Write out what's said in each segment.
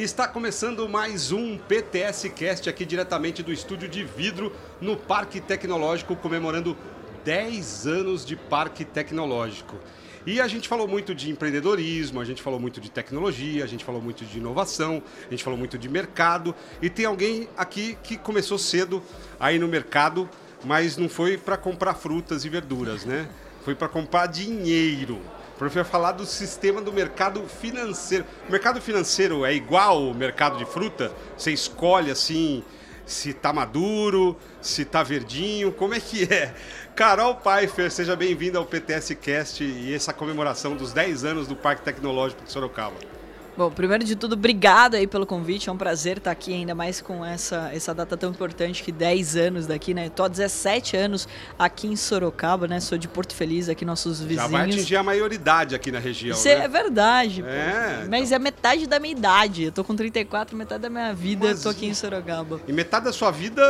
E está começando mais um PTS Cast aqui diretamente do estúdio de vidro no Parque Tecnológico, comemorando 10 anos de Parque Tecnológico. E a gente falou muito de empreendedorismo, a gente falou muito de tecnologia, a gente falou muito de inovação, a gente falou muito de mercado. E tem alguém aqui que começou cedo aí no mercado, mas não foi para comprar frutas e verduras, né? Foi para comprar dinheiro. Para falar do sistema do mercado financeiro. O mercado financeiro é igual ao mercado de fruta? Você escolhe assim se tá maduro, se tá verdinho, como é que é? Carol Pfeiffer, seja bem-vinda ao PTS Cast e essa comemoração dos 10 anos do Parque Tecnológico de Sorocaba. Bom, primeiro de tudo, obrigado aí pelo convite. É um prazer estar aqui, ainda mais com essa, essa data tão importante que 10 anos daqui, né? Estou há 17 anos aqui em Sorocaba, né? Sou de Porto Feliz, aqui nossos vizinhos. Já vai atingir a maioridade aqui na região, Isso né? é verdade. É, Mas então... é metade da minha idade. Eu tô com 34, metade da minha vida Mas... eu tô aqui em Sorocaba. E metade da sua vida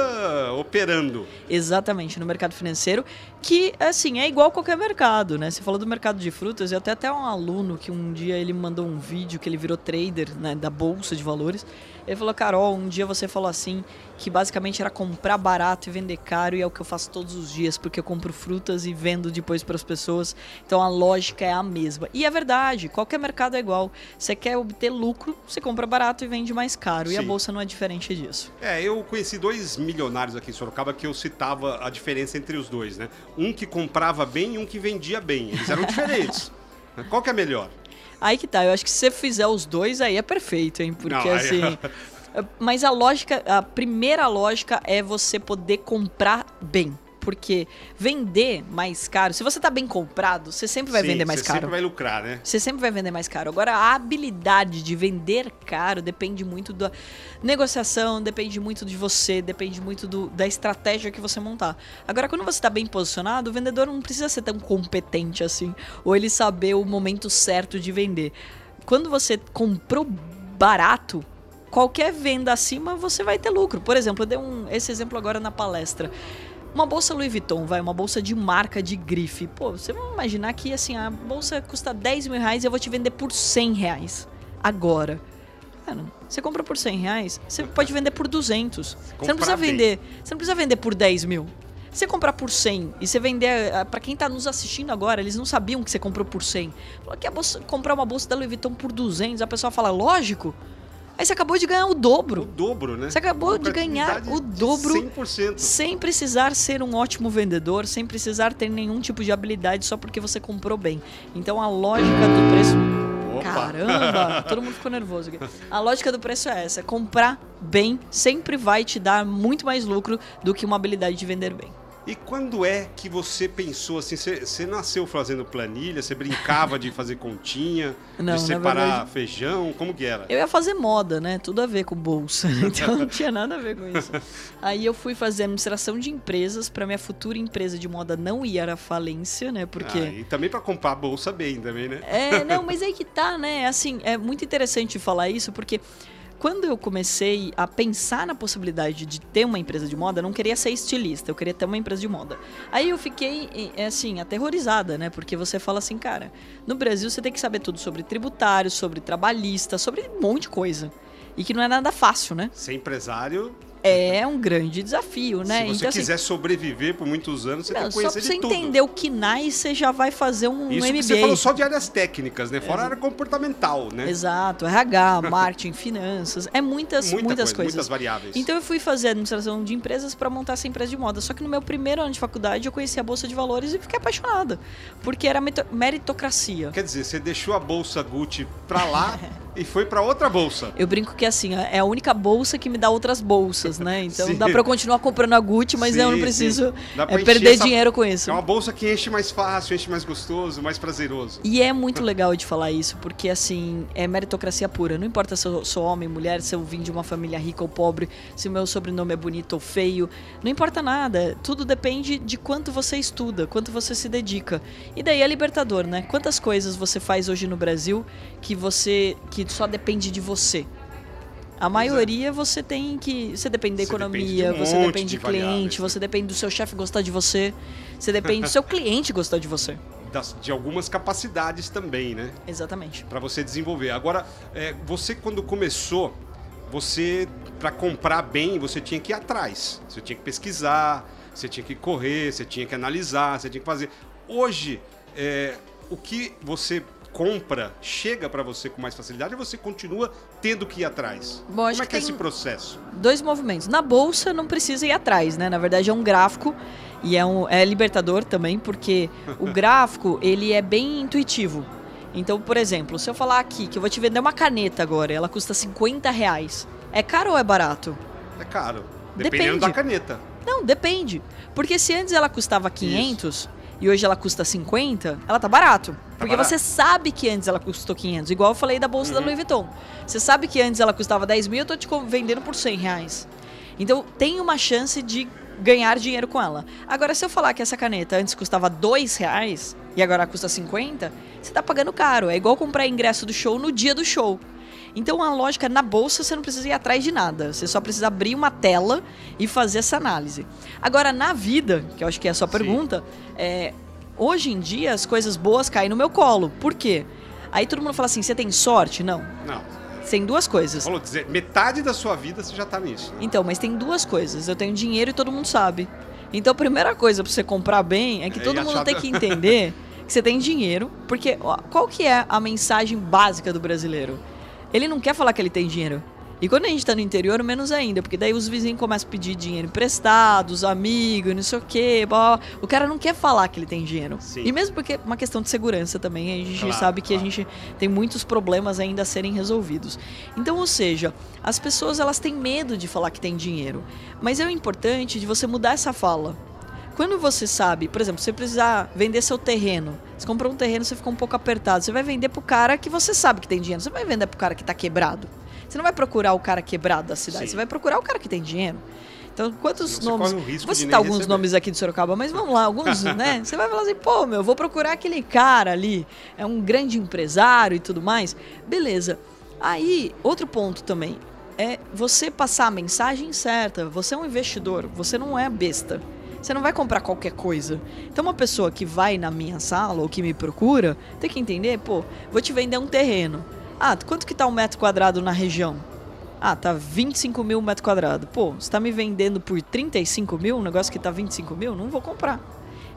operando. Exatamente, no mercado financeiro, que, assim, é igual qualquer mercado, né? Você falou do mercado de frutas, eu até até um aluno que um dia ele me mandou um vídeo que ele virou trader né, da bolsa de valores. Ele falou: Carol, um dia você falou assim que basicamente era comprar barato e vender caro, e é o que eu faço todos os dias, porque eu compro frutas e vendo depois para as pessoas. Então a lógica é a mesma. E é verdade, qualquer mercado é igual. Você quer obter lucro, você compra barato e vende mais caro. Sim. E a bolsa não é diferente disso. É, eu conheci dois milionários aqui em Sorocaba que eu citava a diferença entre os dois, né? Um que comprava bem e um que vendia bem. Eles eram diferentes. Qual que é melhor? Aí que tá, eu acho que se você fizer os dois, aí é perfeito, hein? Porque Não, assim. Mas a lógica, a primeira lógica é você poder comprar bem. Porque vender mais caro, se você está bem comprado, você sempre vai Sim, vender mais você caro. Você sempre vai lucrar, né? Você sempre vai vender mais caro. Agora, a habilidade de vender caro depende muito da negociação, depende muito de você, depende muito do, da estratégia que você montar. Agora, quando você está bem posicionado, o vendedor não precisa ser tão competente assim, ou ele saber o momento certo de vender. Quando você comprou barato, qualquer venda acima você vai ter lucro. Por exemplo, eu dei um, esse exemplo agora na palestra. Uma bolsa Louis Vuitton, vai, uma bolsa de marca de grife. Pô, você vai imaginar que assim, a bolsa custa 10 mil reais e eu vou te vender por 100 reais. Agora. Cara, você compra por 100 reais, você pode vender por 200. Comprar você não precisa bem. vender. Você não precisa vender por 10 mil. Você comprar por 100 e você vender. Ah, para quem tá nos assistindo agora, eles não sabiam que você comprou por 100. Falou que a bolsa, comprar uma bolsa da Louis Vuitton por 200, a pessoa fala, lógico. Aí você acabou de ganhar o dobro. O dobro, né? Você acabou de ganhar o dobro 100%. sem precisar ser um ótimo vendedor, sem precisar ter nenhum tipo de habilidade só porque você comprou bem. Então a lógica do preço. Caramba! Todo mundo ficou nervoso aqui. A lógica do preço é essa: comprar bem sempre vai te dar muito mais lucro do que uma habilidade de vender bem. E quando é que você pensou assim? Você, nasceu fazendo planilha? Você brincava de fazer continha? Não, de separar verdade, feijão? Como que era? Eu ia fazer moda, né? Tudo a ver com bolsa. Então não tinha nada a ver com isso. Aí eu fui fazer administração de empresas para minha futura empresa de moda não ir à falência, né? Porque. Ah, e também para comprar bolsa bem, também, né? É, não, mas aí que tá, né? Assim, é muito interessante falar isso porque quando eu comecei a pensar na possibilidade de ter uma empresa de moda, eu não queria ser estilista, eu queria ter uma empresa de moda. Aí eu fiquei, assim, aterrorizada, né? Porque você fala assim, cara, no Brasil você tem que saber tudo sobre tributário, sobre trabalhista, sobre um monte de coisa. E que não é nada fácil, né? Ser empresário é um grande desafio, né? Se você então, quiser assim, sobreviver por muitos anos, você não, tem que conhecer só pra você entender o nasce, você já vai fazer um Isso MBA. você falou só de áreas técnicas, né? Fora a área comportamental, né? Exato, RH, marketing, finanças, é muitas, Muita muitas coisa, coisas. Muitas variáveis. Então eu fui fazer administração de empresas para montar essa empresa de moda. Só que no meu primeiro ano de faculdade eu conheci a Bolsa de Valores e fiquei apaixonada. Porque era meritocracia. Quer dizer, você deixou a Bolsa Gucci pra lá e foi para outra bolsa. Eu brinco que assim, é a única bolsa que me dá outras bolsas, né? Então dá para continuar comprando a Gucci, mas sim, eu não preciso é, perder essa... dinheiro com isso. É uma bolsa que enche mais fácil, enche mais gostoso, mais prazeroso. E é muito legal de falar isso, porque assim, é meritocracia pura. Não importa se eu sou homem, mulher, se eu vim de uma família rica ou pobre, se o meu sobrenome é bonito ou feio, não importa nada. Tudo depende de quanto você estuda, quanto você se dedica. E daí é libertador, né? Quantas coisas você faz hoje no Brasil que você que que só depende de você. A maioria você tem que. Você depende da você economia, depende de um você depende de, de cliente, você depende do seu chefe gostar de você, você depende do seu cliente gostar de você. das, de algumas capacidades também, né? Exatamente. Para você desenvolver. Agora, é, você quando começou, você para comprar bem, você tinha que ir atrás. Você tinha que pesquisar, você tinha que correr, você tinha que analisar, você tinha que fazer. Hoje, é, o que você compra chega para você com mais facilidade ou você continua tendo que ir atrás? Bom, Como é que é esse processo? Dois movimentos. Na bolsa não precisa ir atrás, né? Na verdade é um gráfico e é, um, é libertador também, porque o gráfico ele é bem intuitivo. Então, por exemplo, se eu falar aqui que eu vou te vender uma caneta agora, ela custa 50 reais. É caro ou é barato? É caro. Dependendo Depende. da caneta. Não, depende. Porque se antes ela custava 500 e hoje ela custa 50, ela tá barato. Porque barato. você sabe que antes ela custou 500. Igual eu falei da bolsa da Uhum. Louis Vuitton. Você sabe que antes ela custava 10 mil, eu tô te vendendo por 100 reais. Então tem uma chance de ganhar dinheiro com ela. Agora, se eu falar que essa caneta antes custava 2 reais e agora custa 50, você tá pagando caro. É igual comprar ingresso do show no dia do show. Então a lógica na bolsa você não precisa ir atrás de nada. Você só precisa abrir uma tela e fazer essa análise. Agora, na vida, que eu acho que é a sua Sim. pergunta, é, hoje em dia as coisas boas caem no meu colo. Por quê? Aí todo mundo fala assim: você tem sorte? Não. Não. Tem duas coisas. Falou dizer, metade da sua vida você já tá nisso. né? Então, mas tem duas coisas. Eu tenho dinheiro e todo mundo sabe. Então, a primeira coisa pra você comprar bem é que É, todo mundo tem que entender que você tem dinheiro. Porque ó, qual que é a mensagem básica do brasileiro? Ele não quer falar que ele tem dinheiro. E quando a gente tá no interior, menos ainda, porque daí os vizinhos começam a pedir dinheiro emprestado, os amigos, não sei o quê. blá, blá. O cara não quer falar que ele tem dinheiro. Sim. E mesmo porque é uma questão de segurança também, a gente Claro, sabe que claro. a gente tem muitos problemas ainda a serem resolvidos. Então, ou seja, as pessoas elas têm medo de falar que tem dinheiro. Mas é o importante de você mudar essa fala. Quando você sabe, por exemplo, você precisar vender seu terreno, você comprou um terreno, você ficou um pouco apertado, você vai vender pro cara que você sabe que tem dinheiro, você vai vender pro cara que tá quebrado. Você não vai procurar o cara quebrado da cidade, Sim. você vai procurar o cara que tem dinheiro. Então, quantos você nomes. Vou citar alguns receber. nomes aqui de Sorocaba, mas vamos lá, alguns, né? Você vai falar assim, pô, meu, vou procurar aquele cara ali, é um grande empresário e tudo mais. Beleza. Aí, outro ponto também é você passar a mensagem certa. Você é um investidor, você não é besta. Você não vai comprar qualquer coisa. Então, uma pessoa que vai na minha sala ou que me procura, tem que entender, pô, vou te vender um terreno. Ah, quanto que tá um metro quadrado na região? Ah, tá 25 mil metro quadrado. Pô, você tá me vendendo por 35 mil, um negócio que tá 25 mil? Não vou comprar.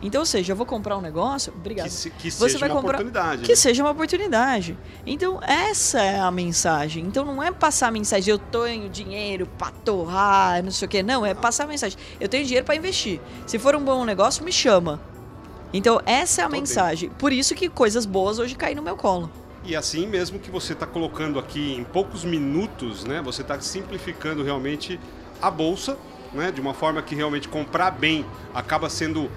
Então, ou seja, eu vou comprar um negócio. Obrigado. Que, se- que Você seja vai uma comprar- oportunidade. Que né? seja uma oportunidade. Então, essa é a mensagem. Então, não é passar a mensagem, eu tenho dinheiro pra torrar, não sei o quê. Não, é passar a mensagem, eu tenho dinheiro pra investir. Se for um bom negócio, me chama. Então, essa é a Tô mensagem. Por isso que coisas boas hoje caem no meu colo. E assim mesmo que você está colocando aqui em poucos minutos, né? Você está simplificando realmente a bolsa, né? De uma forma que realmente comprar bem acaba sendo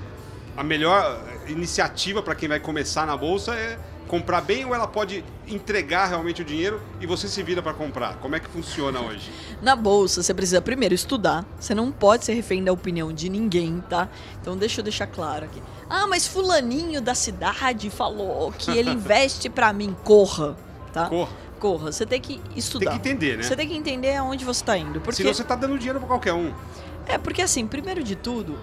a melhor iniciativa para quem vai começar na bolsa é comprar bem ou ela pode entregar realmente o dinheiro e você se vira para comprar. Como é que funciona hoje? Na bolsa, você precisa primeiro estudar. Você não pode ser refém da opinião de ninguém, tá? Então deixa eu deixar claro aqui. Ah, mas fulaninho da cidade falou que ele investe pra mim. Corra, tá? Corra. Corra. Você tem que estudar. Tem que entender, né? Você tem que entender aonde você tá indo. Porque... Senão você está dando dinheiro para qualquer um. É, porque assim, primeiro de tudo,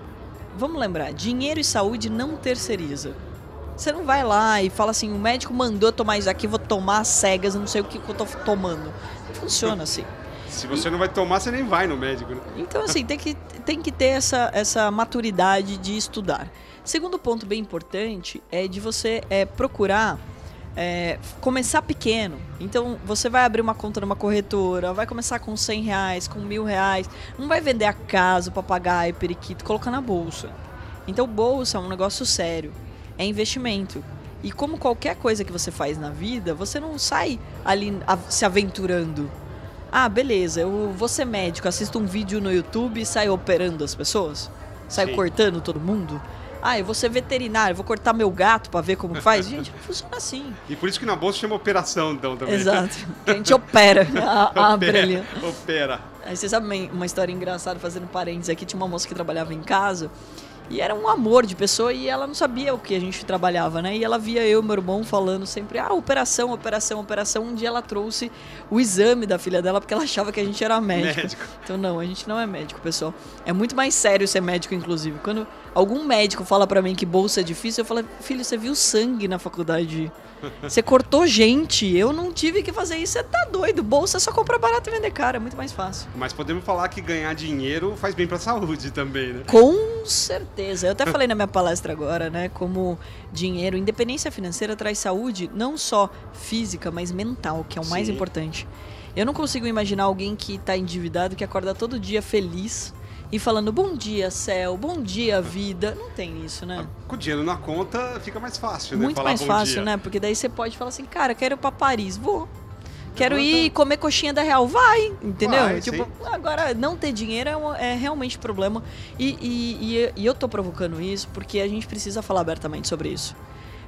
vamos lembrar, dinheiro e saúde não terceiriza. Você não vai lá e fala assim, o médico mandou tomar isso aqui, vou tomar cegas, não sei o que, que eu tô tomando. Não funciona assim. Se você não vai tomar, você nem vai no médico, né? Então, assim, tem que, tem que ter essa, essa maturidade de estudar. Segundo ponto bem importante é de você é, procurar é, começar pequeno. Então, você vai abrir uma conta numa corretora, vai começar com 100 reais, com mil reais. Não vai vender a casa, o papagaio, periquito, colocar na bolsa. Então, bolsa é um negócio sério. É investimento. E como qualquer coisa que você faz na vida, você não sai ali se aventurando. Ah, beleza, eu vou ser médico, assisto um vídeo no YouTube e saio operando as pessoas? Saio Sim. cortando todo mundo? Ah, eu vou ser veterinário, vou cortar meu gato pra ver como faz? Gente, não funciona assim. E por isso que na bolsa chama operação, então, também. Exato. Que a gente opera, a- abre ali. Opera. Opera. Aí você sabe uma- uma história engraçada, fazendo parênteses aqui, tinha uma moça que trabalhava em casa e era um amor de pessoa e ela não sabia o que a gente trabalhava, né? E ela via eu e meu irmão falando sempre, ah, operação, operação, operação. Um dia ela trouxe o exame da filha dela porque ela achava que a gente era médico. Médico. Então não, a gente não é médico, pessoal. É muito mais sério ser médico, inclusive. Quando algum médico fala pra mim que bolsa é difícil, eu falo, filho, você viu sangue na faculdade. Você cortou gente. Eu não tive que fazer isso. Você tá doido. Bolsa é só comprar barato e vender caro. É muito mais fácil. Mas podemos falar que ganhar dinheiro faz bem pra saúde também, né? Com certeza. Eu até falei na minha palestra agora, né? Como dinheiro, independência financeira traz saúde não só física, mas mental, que é o mais Sim. importante. Eu não consigo imaginar alguém que tá endividado, que acorda todo dia feliz e falando bom dia, céu, bom dia, vida. Não tem isso, né? Com o dinheiro na conta fica mais fácil, né? Muito Falar mais fácil, dia. né? Porque daí você pode falar assim, cara, quero ir pra Paris, vou. Quero Levanta. ir comer coxinha da Real, vai, entendeu? Vai, tipo, agora não ter dinheiro é, um- é realmente problema. E, e, e- e eu tô provocando isso porque a gente precisa falar abertamente sobre isso.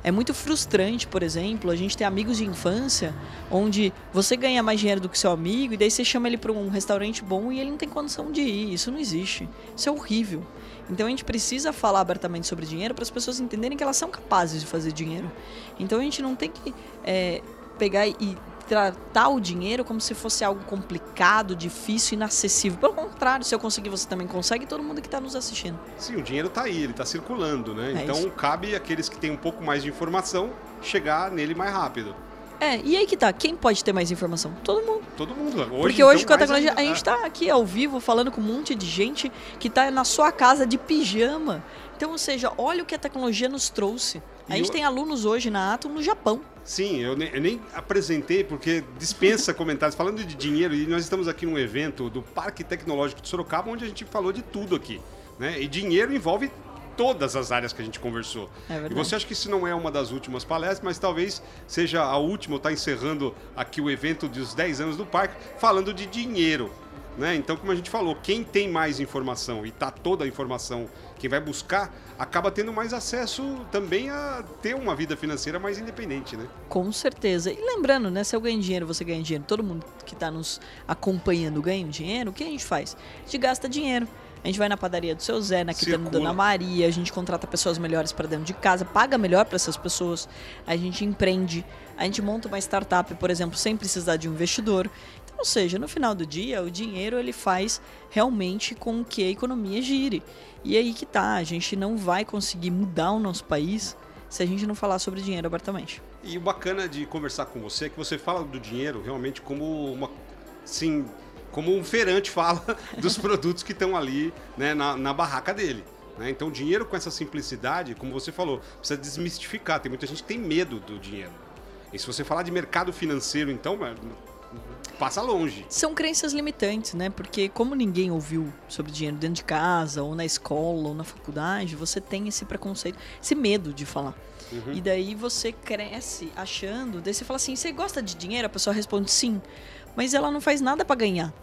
É muito frustrante, por exemplo, a gente ter amigos de infância onde você ganha mais dinheiro do que seu amigo e daí você chama ele para um restaurante bom e ele não tem condição de ir. Isso não existe. Isso é horrível. Então a gente precisa falar abertamente sobre dinheiro para as pessoas entenderem que elas são capazes de fazer dinheiro. Então a gente não tem que é, pegar e tratar o dinheiro como se fosse algo complicado, difícil, inacessível. Pelo contrário, se eu conseguir, você também consegue, todo mundo que está nos assistindo. Sim, o dinheiro tá aí, ele tá circulando, né? É então isso. cabe aqueles que têm um pouco mais de informação chegar nele mais rápido. É, e aí que tá, quem pode ter mais informação? Todo mundo. Todo mundo. Hoje, Porque hoje então, com a tecnologia, a gente tá aqui ao vivo falando com um monte de gente que tá na sua casa de pijama. Então, ou seja, olha o que a tecnologia nos trouxe. A E gente eu- tem alunos hoje na Atom no Japão. Sim, eu nem, eu nem apresentei porque dispensa comentários. Falando de dinheiro, e nós estamos aqui num evento do Parque Tecnológico de Sorocaba, onde a gente falou de tudo aqui. Né? E dinheiro envolve todas as áreas que a gente conversou. É e você acha que isso não é uma das últimas palestras, mas talvez seja a última, está encerrando aqui o evento dos 10 anos do parque, falando de dinheiro. Né? Então, como a gente falou, quem tem mais informação e tá toda a informação, quem vai buscar, acaba tendo mais acesso também a ter uma vida financeira mais independente, né? Com certeza. E lembrando, né? Se eu ganho dinheiro, você ganha dinheiro, todo mundo que está nos acompanhando ganha dinheiro, o que a gente faz? A gente gasta dinheiro. A gente vai na padaria do seu Zé, na quitanda da Circula. Dona Maria, a gente contrata pessoas melhores para dentro de casa, paga melhor para essas pessoas, a gente empreende, a gente monta uma startup, por exemplo, sem precisar de um investidor. Ou seja, no final do dia, o dinheiro ele faz realmente com que a economia gire. E aí que tá, a gente não vai conseguir mudar o nosso país se a gente não falar sobre dinheiro abertamente. E o bacana de conversar com você é que você fala do dinheiro realmente como uma. Sim, como um feirante fala dos produtos que estão ali né, na, na barraca dele. né? Então, dinheiro com essa simplicidade, como você falou, precisa desmistificar. Tem muita gente que tem medo do dinheiro. E se você falar de mercado financeiro, então, é, passa longe. São crenças limitantes, né? Porque como ninguém ouviu sobre dinheiro dentro de casa, ou na escola, ou na faculdade, você tem esse preconceito, esse medo de falar. E daí você cresce achando, daí você fala assim, você gosta de dinheiro? A pessoa responde sim, mas ela não faz nada pra ganhar.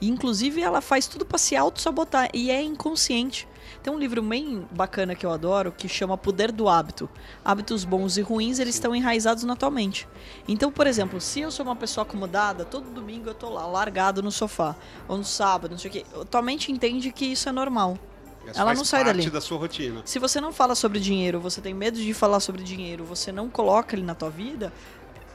E, inclusive ela faz tudo pra se auto-sabotar e é inconsciente. Tem um livro bem bacana que eu adoro que chama Poder do Hábito. Hábitos bons e ruins, eles estão enraizados na tua mente. Então, por exemplo, se eu sou uma pessoa acomodada, todo domingo eu tô lá, largado no sofá, ou no sábado, não sei o quê, tua mente entende que isso é normal. Essa Ela não sai dali. da sua rotina. Se você não fala sobre dinheiro, você tem medo de falar sobre dinheiro, você não coloca ele na tua vida,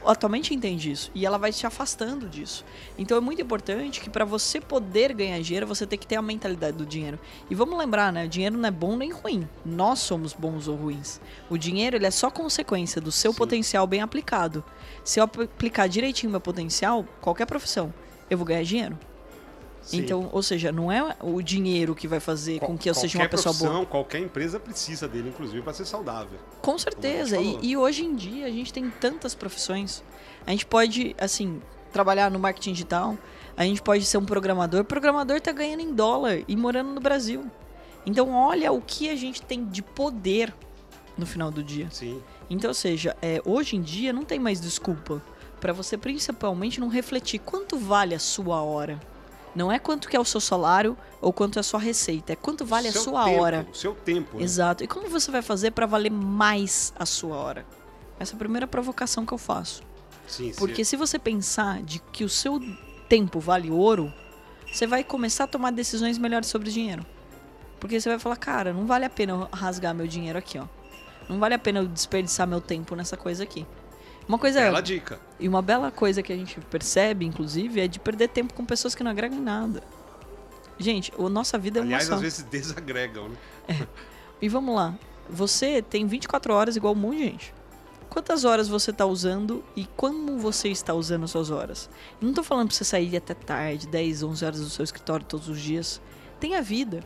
a tua mente entende isso e ela vai te afastando disso. Então é muito importante que para você poder ganhar dinheiro, você tem que ter a mentalidade do dinheiro. E vamos lembrar, né? O dinheiro não é bom nem ruim. Nós somos bons ou ruins. O dinheiro ele é só consequência do seu Sim. potencial bem aplicado. Se eu ap- aplicar direitinho meu potencial, qualquer profissão, eu vou ganhar dinheiro. Sim. Então, ou seja, não é o dinheiro que vai fazer com que eu seja uma pessoa boa. profissão, Qualquer empresa precisa dele, inclusive, para ser saudável. Com certeza. E, e hoje em dia a gente tem tantas profissões. A gente pode, assim, trabalhar no marketing digital. A gente pode ser um programador. O programador tá ganhando em dólar e morando no Brasil. Então, olha o que a gente tem de poder no final do dia. Sim. Então, ou seja, é, hoje em dia não tem mais desculpa para você principalmente não refletir quanto vale a sua hora. Não é quanto que é o seu salário ou quanto é a sua receita, é quanto vale a sua tempo, hora. O seu tempo. né? Exato. E como você vai fazer para valer mais a sua hora? Essa é a primeira provocação que eu faço. Sim, Porque se você pensar de que o seu tempo vale ouro, você vai começar a tomar decisões melhores sobre dinheiro. Porque você vai falar, cara, não vale a pena eu rasgar meu dinheiro aqui, ó. Não vale a pena eu desperdiçar meu tempo nessa coisa aqui. Uma coisa Bela dica. e uma bela coisa que a gente percebe, inclusive, é de perder tempo com pessoas que não agregam nada. Gente, a nossa vida é Aliás, uma só. às vezes desagregam, né? E vamos lá. Você tem 24 horas igual um monte de gente. Quantas horas você está usando e como você está usando as suas horas? Eu não estou falando para você sair até tarde, 10, 11 horas do seu escritório todos os dias. Tenha vida.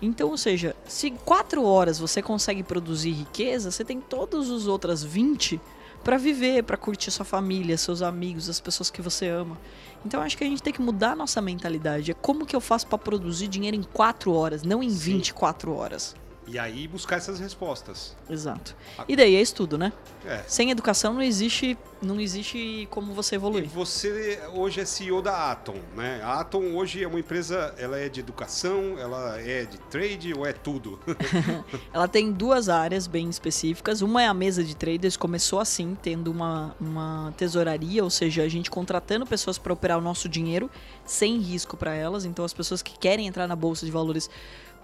Então, ou seja, se 4 horas você consegue produzir riqueza, você tem todas as outras 20 para viver, para curtir sua família, seus amigos, as pessoas que você ama. Então acho que a gente tem que mudar a nossa mentalidade. É como que eu faço para produzir dinheiro em 4 horas, não em Sim. 24 horas. E aí buscar essas respostas. Exato. E daí é estudo, né? É. Sem educação não existe, não existe como você evoluir. E você hoje é CEO da Atom, né? A Atom hoje é uma empresa, ela é de educação, ela é de trade ou é tudo? ela tem duas áreas bem específicas. Uma é a mesa de traders, começou assim, tendo uma, uma tesouraria, ou seja, a gente contratando pessoas para operar o nosso dinheiro sem risco para elas. Então as pessoas que querem entrar na bolsa de valores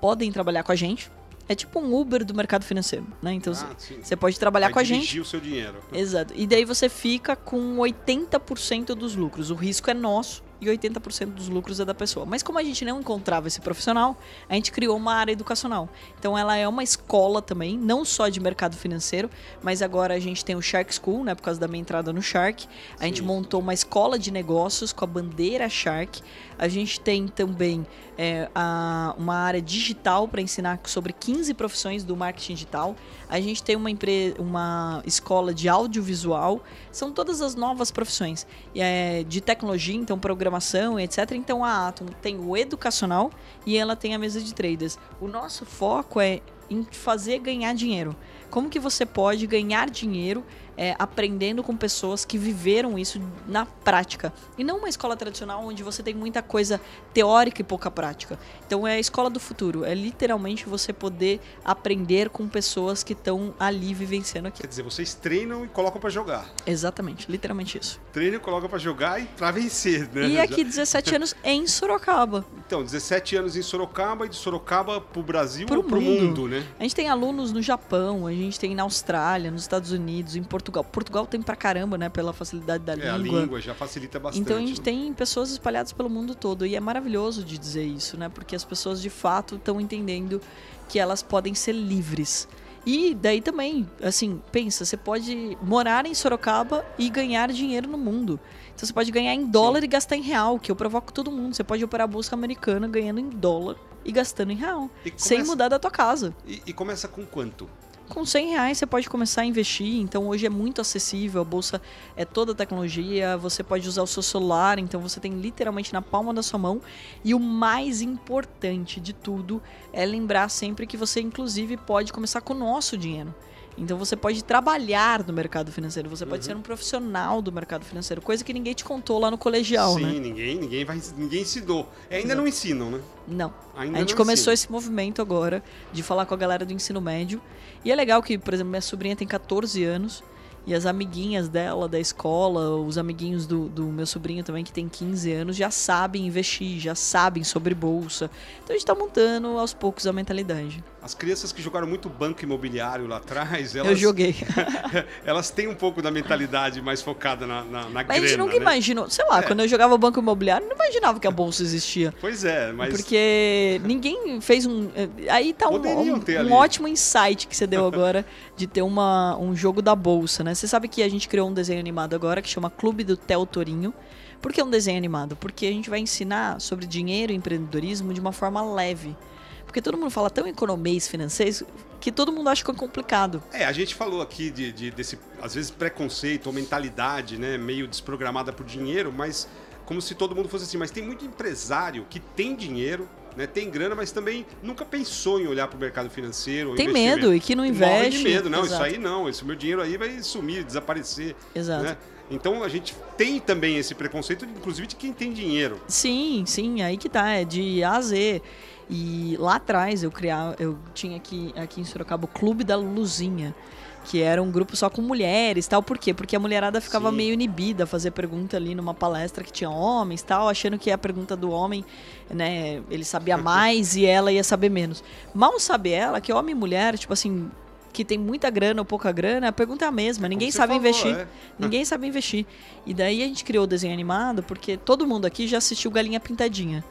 podem trabalhar com a gente. É tipo um Uber do mercado financeiro, né? Então ah, você pode trabalhar Vai com a gente. o seu dinheiro. Exato. E daí você fica com 80% dos lucros. O risco é nosso e 80% dos lucros é da pessoa. Mas como a gente não encontrava esse profissional, a gente criou uma área educacional. Então ela é uma escola também, não só de mercado financeiro, mas agora a gente tem o Shark School, né, por causa da minha entrada no Shark. A Sim. gente montou uma escola de negócios com a bandeira Shark. A gente tem também é, a, uma área digital para ensinar sobre 15 profissões do marketing digital. A gente tem uma, empresa, uma escola de audiovisual. São todas as novas profissões é, de tecnologia, então programação, etc. Então a Atom tem o educacional e ela tem a mesa de traders. O nosso foco é em fazer ganhar dinheiro. Como que você pode ganhar dinheiro é, aprendendo com pessoas que viveram isso na prática. E não uma escola tradicional onde você tem muita coisa teórica e pouca prática. Então é a escola do futuro. É literalmente você poder aprender com pessoas que estão ali vivenciando aqui. Quer dizer, vocês treinam e colocam para jogar. Exatamente, literalmente isso. Treinam e colocam para jogar e para vencer, né? E aqui 17 anos em Sorocaba. Então, 17 anos em Sorocaba e de Sorocaba para o Brasil pro ou para o mundo. mundo, né? A gente tem alunos no Japão, a gente tem na Austrália, nos Estados Unidos, em Portugal Portugal. Tem pra caramba, né? Pela facilidade da é, língua. A língua já facilita bastante. Então a gente tem pessoas espalhadas pelo mundo todo. E é maravilhoso de dizer isso, né? Porque as pessoas de fato estão entendendo que elas podem ser livres. E daí também, assim, pensa, você pode morar em Sorocaba e ganhar dinheiro no mundo. Então você pode ganhar em dólar Sim. e gastar em real, que eu provoco todo mundo. Você pode operar a bolsa americana ganhando em dólar e gastando em real, começa... sem mudar da tua casa. E, e começa com quanto? Com 100 reais você pode começar a investir. Então hoje é muito acessível, a bolsa é toda tecnologia, você pode usar o seu celular, então você tem literalmente na palma da sua mão. E o mais importante de tudo é lembrar sempre que você, inclusive, pode começar com o nosso dinheiro. Então você pode trabalhar no mercado financeiro, você pode uhum. ser um profissional do mercado financeiro, coisa que ninguém te contou lá no colegial, Sim, né? Sim, ninguém, ninguém, vai, ninguém ensinou. É, ainda não. não ensinam, né? Não. Ainda a gente começou esse movimento agora de falar com a galera do ensino médio. E é legal que, por exemplo, minha sobrinha tem 14 anos e as amiguinhas dela da escola, os amiguinhos do, do meu sobrinho também, que tem 15 anos, já sabem investir, já sabem sobre bolsa. Então a gente está montando aos poucos a mentalidade. As crianças que jogaram muito banco imobiliário lá atrás, elas. Eu joguei. elas têm um pouco da mentalidade mais focada na, na, na mas grana. A gente nunca né? imaginou. Sei lá, é. quando eu jogava banco imobiliário, não imaginava que a bolsa existia. Pois é, mas. Porque ninguém fez um. Aí tá um, um, um ótimo insight que você deu agora de ter uma, um jogo da bolsa, né? Você sabe que a gente criou um desenho animado agora que chama Clube do Theo Torinho. Por que um desenho animado? Porque a gente vai ensinar sobre dinheiro e empreendedorismo de uma forma leve. Porque todo mundo fala tão economês financeiro que todo mundo acha que é complicado. É, a gente falou aqui de, de, desse, às vezes, preconceito ou mentalidade, né, meio desprogramada por dinheiro, mas como se todo mundo fosse assim. Mas tem muito empresário que tem dinheiro, né, tem grana, mas também nunca pensou em olhar para o mercado financeiro. Tem medo e que não investe. Morre de medo, não, Exato. isso aí não, esse meu dinheiro aí vai sumir, desaparecer. Exato. Né? Então a gente tem também esse preconceito, inclusive de quem tem dinheiro. Sim, sim, aí que tá, é de A a Z. E lá atrás eu criava, eu tinha aqui, aqui em Sorocaba o Clube da Luzinha, que era um grupo só com mulheres, tal. Por quê? Porque a mulherada ficava Sim. meio inibida a fazer pergunta ali numa palestra que tinha homens, tal, achando que a pergunta do homem, né, ele sabia mais e ela ia saber menos. Mal sabe ela que homem e mulher, tipo assim, que tem muita grana ou pouca grana, a pergunta é a mesma. Ninguém sabe falou, investir. É. Ninguém sabe investir. E daí a gente criou o desenho animado porque todo mundo aqui já assistiu Galinha Pintadinha.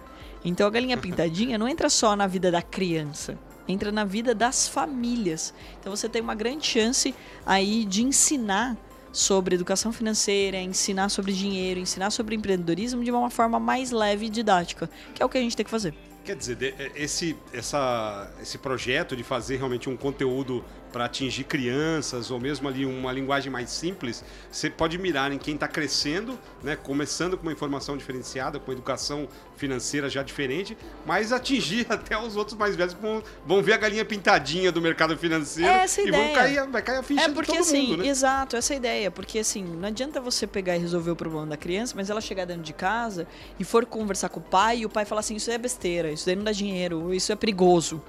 Então a galinha pintadinha não entra só na vida da criança. Entra na vida das famílias. Então você tem uma grande chance aí de ensinar sobre educação financeira, ensinar sobre dinheiro, ensinar sobre empreendedorismo de uma forma mais leve e didática, que é o que a gente tem que fazer. Quer dizer, esse, essa, esse projeto de fazer realmente um conteúdo para atingir crianças ou mesmo ali uma linguagem mais simples, você pode mirar em quem está crescendo, né, começando com uma informação diferenciada, com educação financeira já diferente, mas atingir até os outros mais velhos que vão, vão ver a galinha pintadinha do mercado financeiro é essa e ideia. vão cair, vai cair a ficha é porque, de todo assim, mundo, né? Exato, essa é ideia. Porque assim, não adianta você pegar e resolver o problema da criança, mas ela chegar dentro de casa e for conversar com o pai e o pai falar assim, isso é besteira, isso daí não dá dinheiro, isso é perigoso.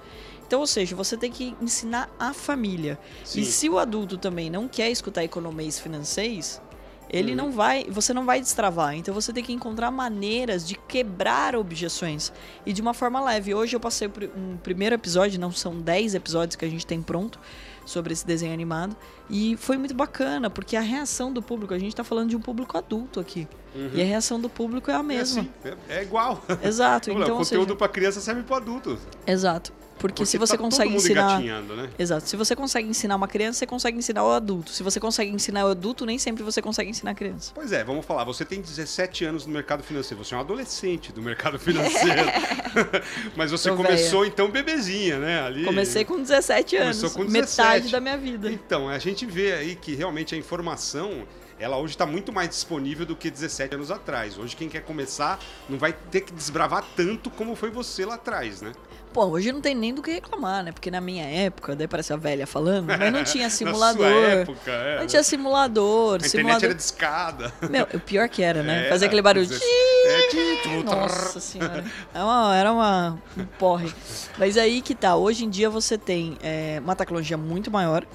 Então, ou seja, você tem que ensinar a família. Sim. E se o adulto também não quer escutar economês financeiros, ele não vai, você não vai destravar. Então você tem que encontrar maneiras de quebrar objeções e de uma forma leve. Hoje eu passei um primeiro episódio, não são 10 episódios que a gente tem pronto sobre esse desenho animado e foi muito bacana, porque a reação do público, a gente está falando de um público adulto aqui. E a reação do público é a mesma. É, assim, é, é igual. Exato. Então, o conteúdo seja, para criança serve para adulto. Exato. Porque, Porque se você tá consegue ensinar. né? Exato. Se você consegue ensinar uma criança, você consegue ensinar o adulto. Se você consegue ensinar o adulto, nem sempre você consegue ensinar a criança. Pois é, vamos falar. Você tem 17 anos no mercado financeiro. Você é um adolescente do mercado financeiro. Mas você Tô começou então bebezinha, né? Ali. Comecei com 17 anos. Começou com 17. Metade da minha vida. Então, a gente vê aí que realmente a informação, ela hoje está muito mais disponível do que 17 anos atrás. Hoje quem quer começar não vai ter que desbravar tanto como foi você lá atrás, né? Pô, hoje não tem nem do que reclamar, né? Porque na minha época, daí parece a velha falando, mas não tinha Na simulador. sua época, é. Não tinha simulador. A internet simulador... era de escada. Meu, o pior que era, né? É, Fazer aquele barulho. dezesse- É, Nossa senhora. Era uma, era uma um porre. Mas aí que tá. Hoje em dia você tem é, uma tecnologia muito maior.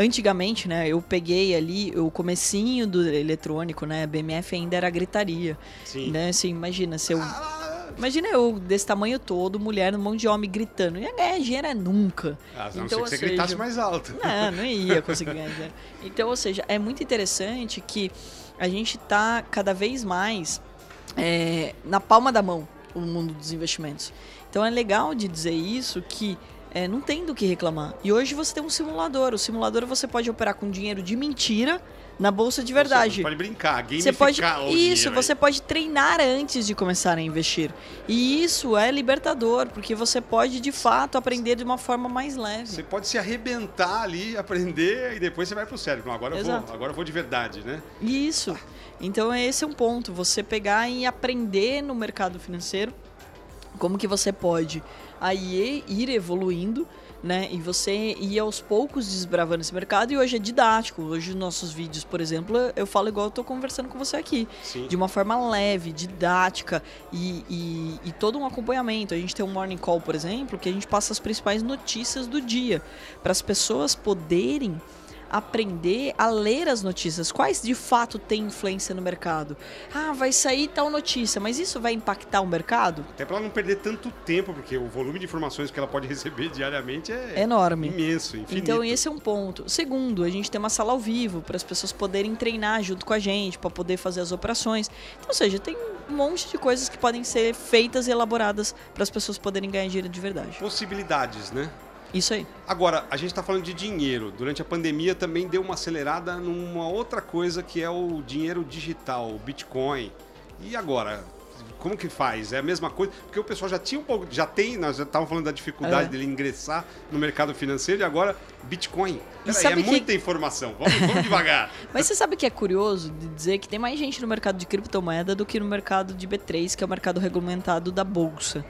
Antigamente, né, eu peguei ali o comecinho do eletrônico, né, BMF ainda era gritaria, Sim. né, assim, imagina, se eu, Ah, imagina eu desse tamanho todo, mulher, um monte de homem gritando, ia ganhar dinheiro é nunca. Ah, não Então, que você seja, gritasse mais alto. não, não ia conseguir ganhar dinheiro. Então, ou seja, é muito interessante que a gente tá cada vez mais é, na palma da mão o mundo dos investimentos. Então é legal de dizer isso que é, não tem do que reclamar. E hoje você tem um simulador. O simulador você pode operar com dinheiro de mentira na bolsa de verdade. Você pode brincar, Você pode gamificar o isso, você pode treinar antes de começar a investir. E isso é libertador, porque você pode de fato aprender de uma forma mais leve. Você pode se arrebentar ali, aprender e depois você vai pro cérebro. Não, agora eu vou, agora eu vou de verdade, né? Isso. Então esse é um ponto, você pegar e aprender no mercado financeiro como que você pode aí ir evoluindo, né? E você ir aos poucos desbravando esse mercado e hoje é didático. Hoje nos nossos vídeos, por exemplo, eu falo igual eu tô conversando com você aqui. Sim. De uma forma leve, didática e, e, e todo um acompanhamento. A gente tem um morning call, por exemplo, que a gente passa as principais notícias do dia para as pessoas poderem aprender a ler as notícias. Quais de fato têm influência no mercado? Ah, vai sair tal notícia, mas isso vai impactar o mercado? Até pra ela não perder tanto tempo, porque o volume de informações que ela pode receber diariamente é É enorme. imenso, infinito. Então esse é um ponto. Segundo, a gente tem uma sala ao vivo para as pessoas poderem treinar junto com a gente, para poder fazer as operações. Então, ou seja, tem um monte de coisas que podem ser feitas e elaboradas para as pessoas poderem ganhar dinheiro de verdade. Possibilidades, né? Isso aí. Agora, a gente está falando de dinheiro. Durante a pandemia também deu uma acelerada numa outra coisa que é o dinheiro digital, o Bitcoin. E agora? Como que faz? É a mesma coisa? Porque o pessoal já tinha um pouco, já tem, nós já estávamos falando da dificuldade É. dele ingressar no mercado financeiro e agora Bitcoin. Peraí, é que- muita informação. Vamos, vamos devagar. Mas você sabe que é curioso de dizer que tem mais gente no mercado de criptomoeda do que no mercado de B3, que é o mercado regulamentado da bolsa.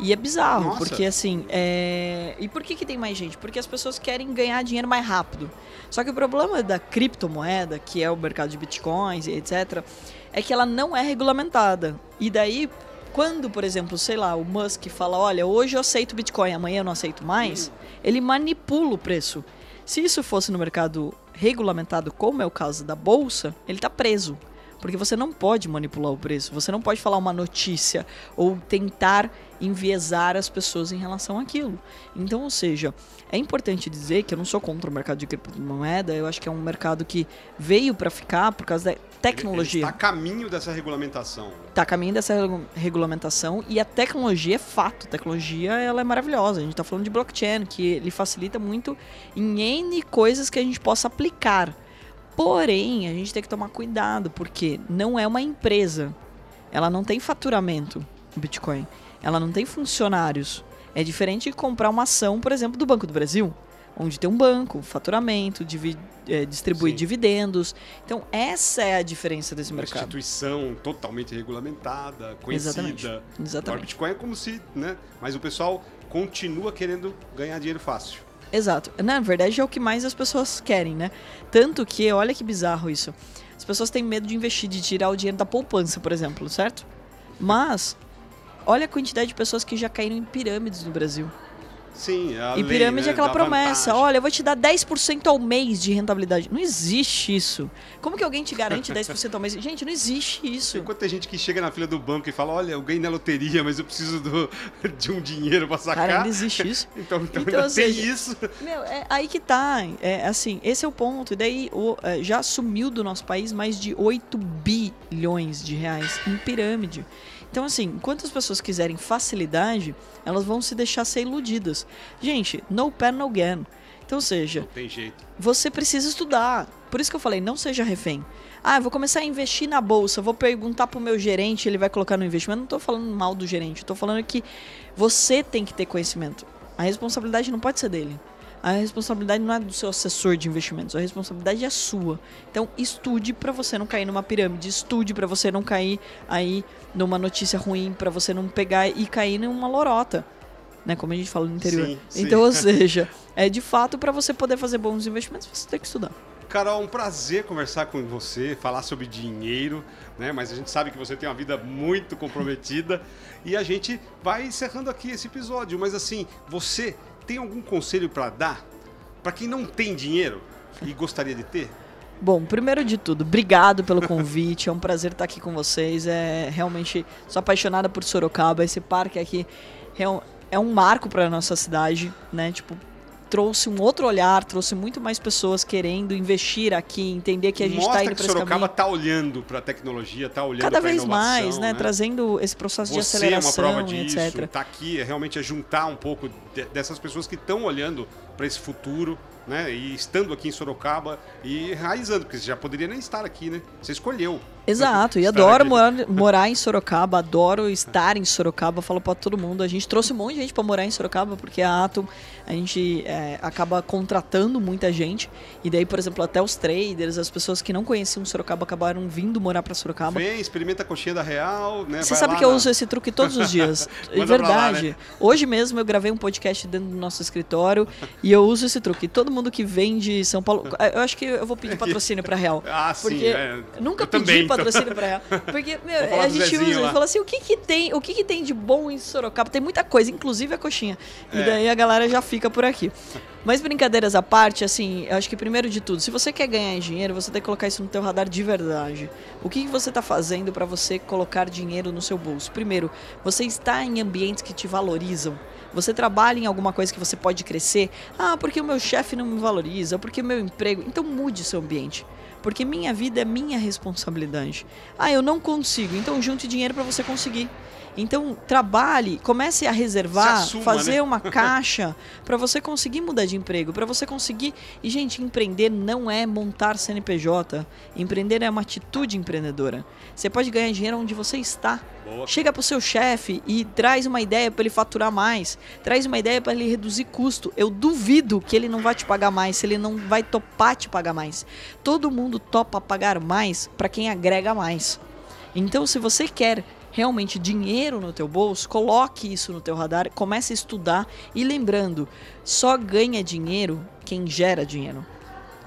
E é bizarro, Nossa. porque assim. É... E por que, que tem mais gente? Porque as pessoas querem ganhar dinheiro mais rápido. Só que o problema da criptomoeda, que é o mercado de bitcoins e etc., é que ela não é regulamentada. E daí, quando, por exemplo, sei lá, o Musk fala: olha, hoje eu aceito Bitcoin, amanhã eu não aceito mais, ele manipula o preço. Se isso fosse no mercado regulamentado, como é o caso da bolsa, ele está preso. Porque você não pode manipular o preço, você não pode falar uma notícia ou tentar enviesar as pessoas em relação àquilo. Então, ou seja, é importante dizer que eu não sou contra o mercado de criptomoeda, eu acho que é um mercado que veio para ficar por causa da tecnologia. Está a caminho dessa regulamentação. Está a caminho dessa regulamentação e a tecnologia é fato. A tecnologia ela é maravilhosa. A gente está falando de blockchain, que ele facilita muito em N coisas que a gente possa aplicar. Porém, a gente tem que tomar cuidado, porque não é uma empresa. Ela não tem faturamento, o Bitcoin. Ela não tem funcionários. É diferente de comprar uma ação, por exemplo, do Banco do Brasil, onde tem um banco, faturamento, divi é, distribui Sim. dividendos. Então, essa é a diferença desse uma mercado. instituição totalmente regulamentada, conhecida. Exatamente. Exatamente. O Bitcoin é como se, né? Mas o pessoal continua querendo ganhar dinheiro fácil. Exato. Na verdade, é o que mais as pessoas querem, né? Tanto que, olha que bizarro isso. As pessoas têm medo de investir, de tirar o dinheiro da poupança, por exemplo, certo? Mas, olha a quantidade de pessoas que já caíram em pirâmides no Brasil. Sim, a E lei, pirâmide né, é aquela da promessa, vantagem. olha, eu vou te dar 10% ao mês de rentabilidade. Não existe isso. Como que alguém te garante 10% ao mês? Gente, não existe isso. Enquanto tem gente que chega na fila do banco e fala, olha, eu ganhei na loteria, mas eu preciso do- de um dinheiro pra sacar. Cara, não existe isso. Então, então, Então, ainda ou tem isso. Meu, é aí que tá. É assim, esse é o ponto. E daí o, é, já sumiu do nosso país mais de 8 bilhões de reais em pirâmide. Então, assim, enquanto as pessoas quiserem facilidade, elas vão se deixar ser iludidas. Gente, no pen, no gain. Então, ou seja, Não tem jeito. você precisa estudar. Por isso que eu falei, não seja refém. Ah, eu vou começar a investir na bolsa, vou perguntar pro meu gerente, ele vai colocar no investimento. Não tô falando mal do gerente, eu tô falando que você tem que ter conhecimento. A responsabilidade não pode ser dele. A responsabilidade não é do seu assessor de investimentos, a responsabilidade é sua. Então, estude para você não cair numa pirâmide, estude para você não cair aí numa notícia ruim, para você não pegar e cair numa lorota, né, como a gente fala no interior. Sim, sim. Então, ou seja, é de fato para você poder fazer bons investimentos, você tem que estudar. Carol, um prazer conversar com você, falar sobre dinheiro, né? Mas a gente sabe que você tem uma vida muito comprometida e a gente vai encerrando aqui esse episódio. Mas assim, você tem algum conselho para dar para quem não tem dinheiro e gostaria de ter? Bom, primeiro de tudo, obrigado pelo convite. É um prazer estar aqui com vocês. É realmente sou apaixonada por Sorocaba. Esse parque aqui é um, é um marco para nossa cidade, né? Tipo, trouxe um outro olhar, trouxe muito mais pessoas querendo investir aqui, entender que a gente está indo para esse Sorocaba está olhando para a tecnologia, está olhando Cada pra vez inovação, mais, né? Trazendo esse processo de Você é uma aceleração prova disso. etc. Tá aqui é realmente é juntar um pouco de- dessas pessoas que estão olhando para esse futuro, né? E estando aqui em Sorocaba e enraizando, porque você já poderia nem estar aqui, né? Você escolheu. Exato, e adoro morar, morar em Sorocaba, adoro estar em Sorocaba, falo pra todo mundo. A gente trouxe um monte de gente pra morar em Sorocaba, porque a Atom, a gente é, acaba contratando muita gente. E daí, por exemplo, até os traders, as pessoas que não conheciam Sorocaba acabaram vindo morar pra Sorocaba. Vem, experimenta a coxinha da Real, né? Você vai sabe que eu na- uso esse truque todos os dias. é pra lá, verdade. né? Hoje mesmo eu gravei um podcast dentro do nosso escritório e eu uso esse truque. Todo mundo que vem de São Paulo. Eu acho que eu vou pedir patrocínio pra Real. Ah, sim, Porque é. nunca Eu pedi também. Patrocínio pra ela. Porque, meu, a gente usa, lá. fala assim, o que que tem, o que que tem de bom em Sorocaba? Tem muita coisa, inclusive a coxinha. E É. daí a galera já fica por aqui. Mas brincadeiras à parte, assim, eu acho que primeiro de tudo, se você quer ganhar dinheiro, você tem que colocar isso no teu radar de verdade. O que, que você tá fazendo para você colocar dinheiro no seu bolso? Primeiro, você está em ambientes que te valorizam. Você trabalha em alguma coisa que você pode crescer. Ah, porque o meu chefe não me valoriza, porque o meu emprego. Então mude seu ambiente. Porque minha vida é minha responsabilidade. Ah, eu não consigo. Então junte dinheiro para você conseguir. Então trabalhe, comece a reservar, Se assuma, fazer né? uma caixa para você conseguir mudar de emprego, para você conseguir. E gente, empreender não é montar CNPJ. Empreender é uma atitude empreendedora. Você pode ganhar dinheiro onde você está. Boa. Chega pro seu chefe e traz uma ideia para ele faturar mais, traz uma ideia para ele reduzir custo. Eu duvido que ele não vai te pagar mais, se ele não vai topar te pagar mais. Todo mundo topa pagar mais para quem agrega mais. Então, se você quer realmente dinheiro no teu bolso, coloque isso no teu radar, comece a estudar e lembrando, só ganha dinheiro quem gera dinheiro.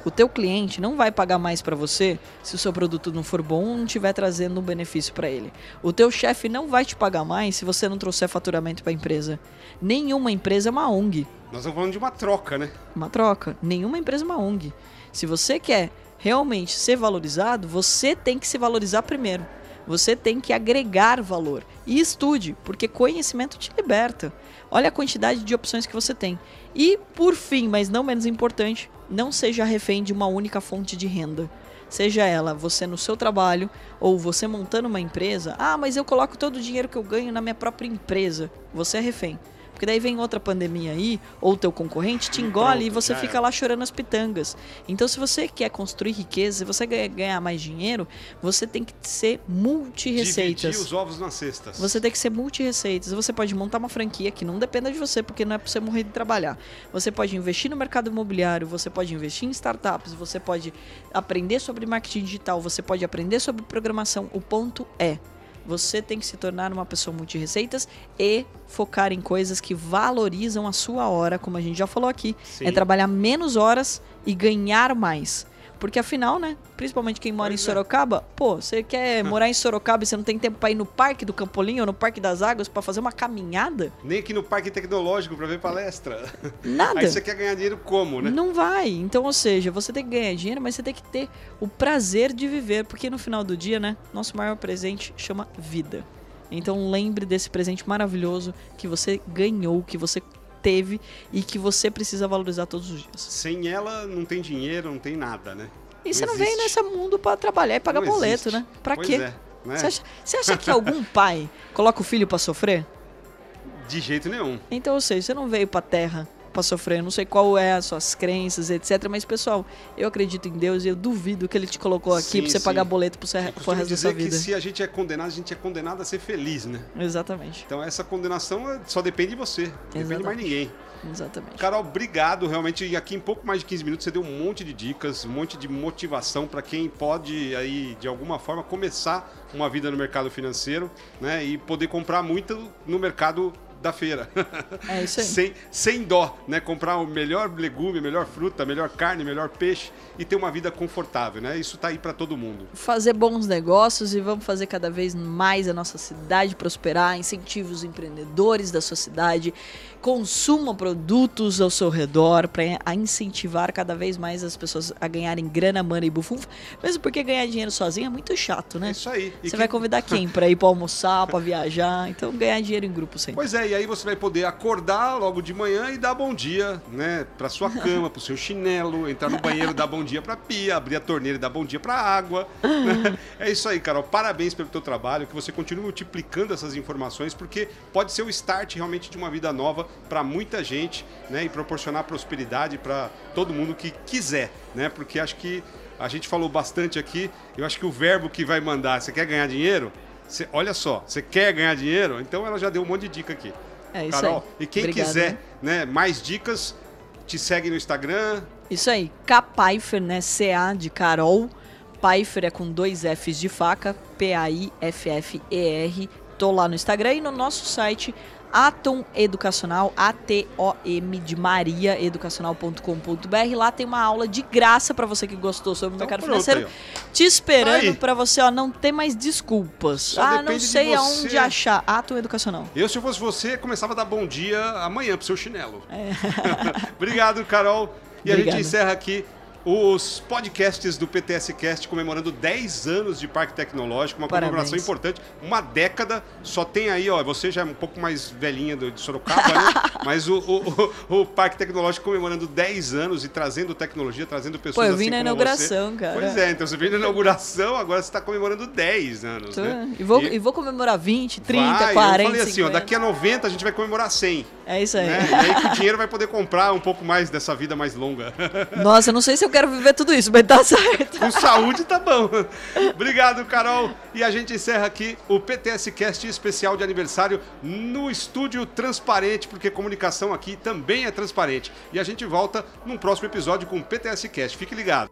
O teu cliente não vai pagar mais para você se o seu produto não for bom ou não estiver trazendo um benefício para ele. O teu chefe não vai te pagar mais se você não trouxer faturamento para a empresa. Nenhuma empresa é uma ONG, Nós estamos falando de uma troca, né? uma troca. Nenhuma empresa é uma ONG. Se você quer realmente ser valorizado, você tem que se valorizar primeiro. Você tem que agregar valor. E estude, porque conhecimento te liberta. Olha a quantidade de opções que você tem. E, por fim, mas não menos importante, não seja refém de uma única fonte de renda. Seja ela você no seu trabalho ou você montando uma empresa. Ah, mas eu coloco todo o dinheiro que eu ganho na minha própria empresa. Você é refém. Porque daí vem outra pandemia aí, ou teu concorrente te engole Pronto, e você fica é. lá chorando as pitangas. Então, se você quer construir riqueza, se você quer ganhar mais dinheiro, você tem que ser multi-receitas. Dividir os ovos nas cestas. Você tem que ser multi-receitas. Você pode montar uma franquia que não dependa de você, porque não é para você morrer de trabalhar. Você pode investir no mercado imobiliário, você pode investir em startups, você pode aprender sobre marketing digital, você pode aprender sobre programação. O ponto é, você tem que se tornar uma pessoa multi-receitas e focar em coisas que valorizam a sua hora, como a gente já falou aqui. Sim. É trabalhar menos horas e ganhar mais. Porque afinal, né? Principalmente quem mora pois em é. Sorocaba, é. pô, você quer morar em Sorocaba e você não tem tempo para ir no Parque do Campolim ou no Parque das Águas para fazer uma caminhada? Nem aqui no Parque Tecnológico para ver palestra. Nada. Aí você quer ganhar dinheiro como, né? Não vai. Então, ou seja, você tem que ganhar dinheiro, mas você tem que ter o prazer de viver, porque no final do dia, né, nosso maior presente chama vida. Então lembre desse presente maravilhoso que você ganhou, que você teve e que você precisa valorizar todos os dias. Sem ela não tem dinheiro, não tem nada, né? E não você não existe. vem nesse mundo para trabalhar e pagar não boleto, existe. né? Pra pois quê? É, né? você, acha, você acha que algum pai coloca o filho para sofrer? De jeito nenhum. Então, ou seja, você não veio pra terra para sofrer. Eu não sei qual é as suas crenças, etc. Mas, pessoal, eu acredito em Deus e eu duvido que ele te colocou aqui para você sim. pagar boleto pro, ser, pro resto da sua vida. que se a gente é condenado, a gente é condenado a ser feliz, né? Exatamente. Então essa condenação é, só depende de você. Não depende de mais ninguém. Exatamente. Carol, obrigado. Realmente, aqui em pouco mais de 15 minutos você deu um monte de dicas, um monte de motivação para quem pode aí de alguma forma começar uma vida no mercado financeiro, né, e poder comprar muito no mercado da feira. É isso aí. sem, sem dó, né? Comprar o melhor legume, melhor fruta, melhor carne, melhor peixe e ter uma vida confortável, né? Isso tá aí para todo mundo. Fazer bons negócios e vamos fazer cada vez mais a nossa cidade prosperar, incentive os empreendedores da sua cidade, consuma produtos ao seu redor para incentivar cada vez mais as pessoas a ganharem grana, mana e bufunfa, mesmo porque ganhar dinheiro sozinho é muito chato, né? É isso aí. E você que... vai convidar quem para ir para almoçar, para viajar? Então ganhar dinheiro em grupo sempre. Pois é, e aí você vai poder acordar logo de manhã e dar bom dia, né, para sua cama, para o seu chinelo, entrar no banheiro, dar bom dia para pia, abrir a torneira e dar bom dia para água. Né? É isso aí, Carol. Parabéns pelo teu trabalho, que você continue multiplicando essas informações, porque pode ser o start realmente de uma vida nova para muita gente, né, e proporcionar prosperidade para todo mundo que quiser, né? Porque acho que a gente falou bastante aqui, eu acho que o verbo que vai mandar, você quer ganhar dinheiro? Você, olha só, você quer ganhar dinheiro? Então ela já deu um monte de dica aqui. É isso Carol, aí. e quem Obrigado, quiser né, mais dicas, te segue no Instagram. Isso aí, K né? C-A de Carol. Pfeiffer é com dois Fs de faca, P-A-I-F-F-E-R. Tô lá no Instagram e no nosso site Atom Educacional, A-T-O-M de Maria, educacional.com.br. Lá tem uma aula de graça para você que gostou sobre o então, mercado financeiro, aí, te esperando para você ó, não ter mais desculpas. Só ah, não sei aonde achar. Atom Educacional. Eu, se fosse você, começava a dar bom dia amanhã pro seu chinelo. É. Obrigado, Carol. E Obrigada. a gente encerra aqui os podcasts do PTS Cast comemorando 10 anos de Parque Tecnológico, uma Parabéns. comemoração importante, uma década. Só tem aí, ó, você já é um pouco mais velhinha de Sorocaba, né? Mas o, o, o, Parque Tecnológico comemorando 10 anos e trazendo tecnologia, trazendo pessoas Pô, eu vim assim na inauguração, você. cara. Pois é, então você veio na inauguração, agora você está comemorando 10 anos, né? E vou, e... e vou comemorar 20, 30, vai, 40, Eu falei assim, ó, daqui a 90 a gente vai comemorar 100. É isso aí. Né? E aí com o dinheiro vai poder comprar um pouco mais dessa vida mais longa. Nossa, eu não sei se eu quero viver tudo isso, mas tá certo. Com saúde tá bom. Obrigado, Carol. E a gente encerra aqui o PTS Cast especial de aniversário no estúdio transparente, porque comunicação aqui também é transparente. E a gente volta num próximo episódio com o PTS Cast. Fique ligado.